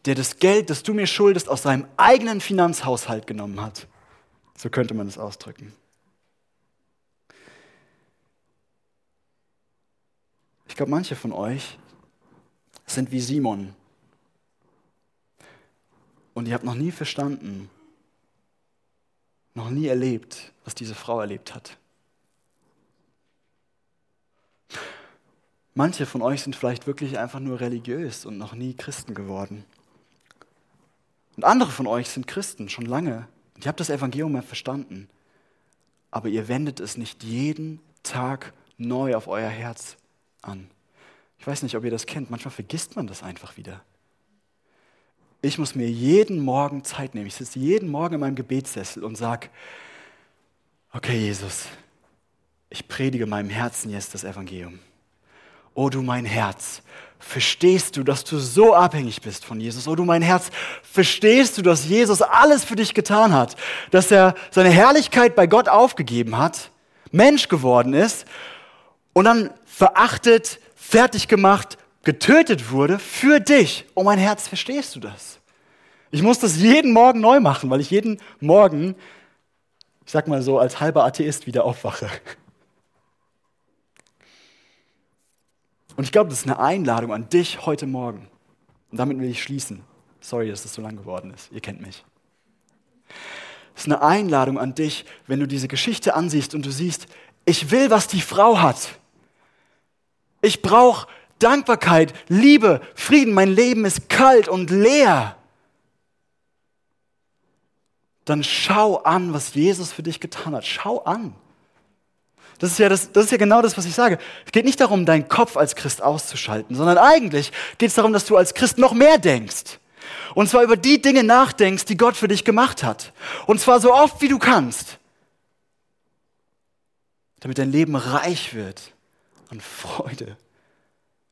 der das Geld, das du mir schuldest, aus seinem eigenen Finanzhaushalt genommen hat. So könnte man es ausdrücken. Ich glaube, manche von euch sind wie Simon. Und ihr habt noch nie verstanden, noch nie erlebt, was diese Frau erlebt hat. Manche von euch sind vielleicht wirklich einfach nur religiös und noch nie Christen geworden. Und andere von euch sind Christen schon lange. Und ihr habt das Evangelium verstanden. Aber ihr wendet es nicht jeden Tag neu auf euer Herz an. Ich weiß nicht, ob ihr das kennt. Manchmal vergisst man das einfach wieder. Ich muss mir jeden Morgen Zeit nehmen. Ich sitze jeden Morgen in meinem Gebetssessel und sage, okay Jesus, ich predige meinem Herzen jetzt das Evangelium. Oh du mein Herz, verstehst du, dass du so abhängig bist von Jesus? Oh du mein Herz, verstehst du, dass Jesus alles für dich getan hat? Dass er seine Herrlichkeit bei Gott aufgegeben hat, Mensch geworden ist und dann verachtet, fertig gemacht, getötet wurde für dich. Oh mein Herz, verstehst du das? Ich muss das jeden Morgen neu machen, weil ich jeden Morgen, ich sag mal so, als halber Atheist wieder aufwache. Und ich glaube, das ist eine Einladung an dich heute Morgen. Und damit will ich schließen. Sorry, dass das so lang geworden ist. Ihr kennt mich. Es ist eine Einladung an dich, wenn du diese Geschichte ansiehst und du siehst, ich will, was die Frau hat. Ich brauche Dankbarkeit, Liebe, Frieden. Mein Leben ist kalt und leer. Dann schau an, was Jesus für dich getan hat. Schau an. Das ist, ja das, das ist ja genau das, was ich sage. Es geht nicht darum, deinen Kopf als Christ auszuschalten, sondern eigentlich geht es darum, dass du als Christ noch mehr denkst. Und zwar über die Dinge nachdenkst, die Gott für dich gemacht hat. Und zwar so oft, wie du kannst. Damit dein Leben reich wird an Freude.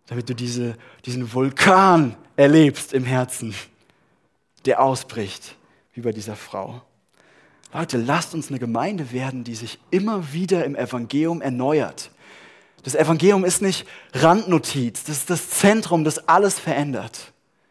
Damit du diese, diesen Vulkan erlebst im Herzen, der ausbricht, wie bei dieser Frau. Leute, lasst uns eine Gemeinde werden, die sich immer wieder im Evangelium erneuert. Das Evangelium ist nicht Randnotiz, das ist das Zentrum, das alles verändert.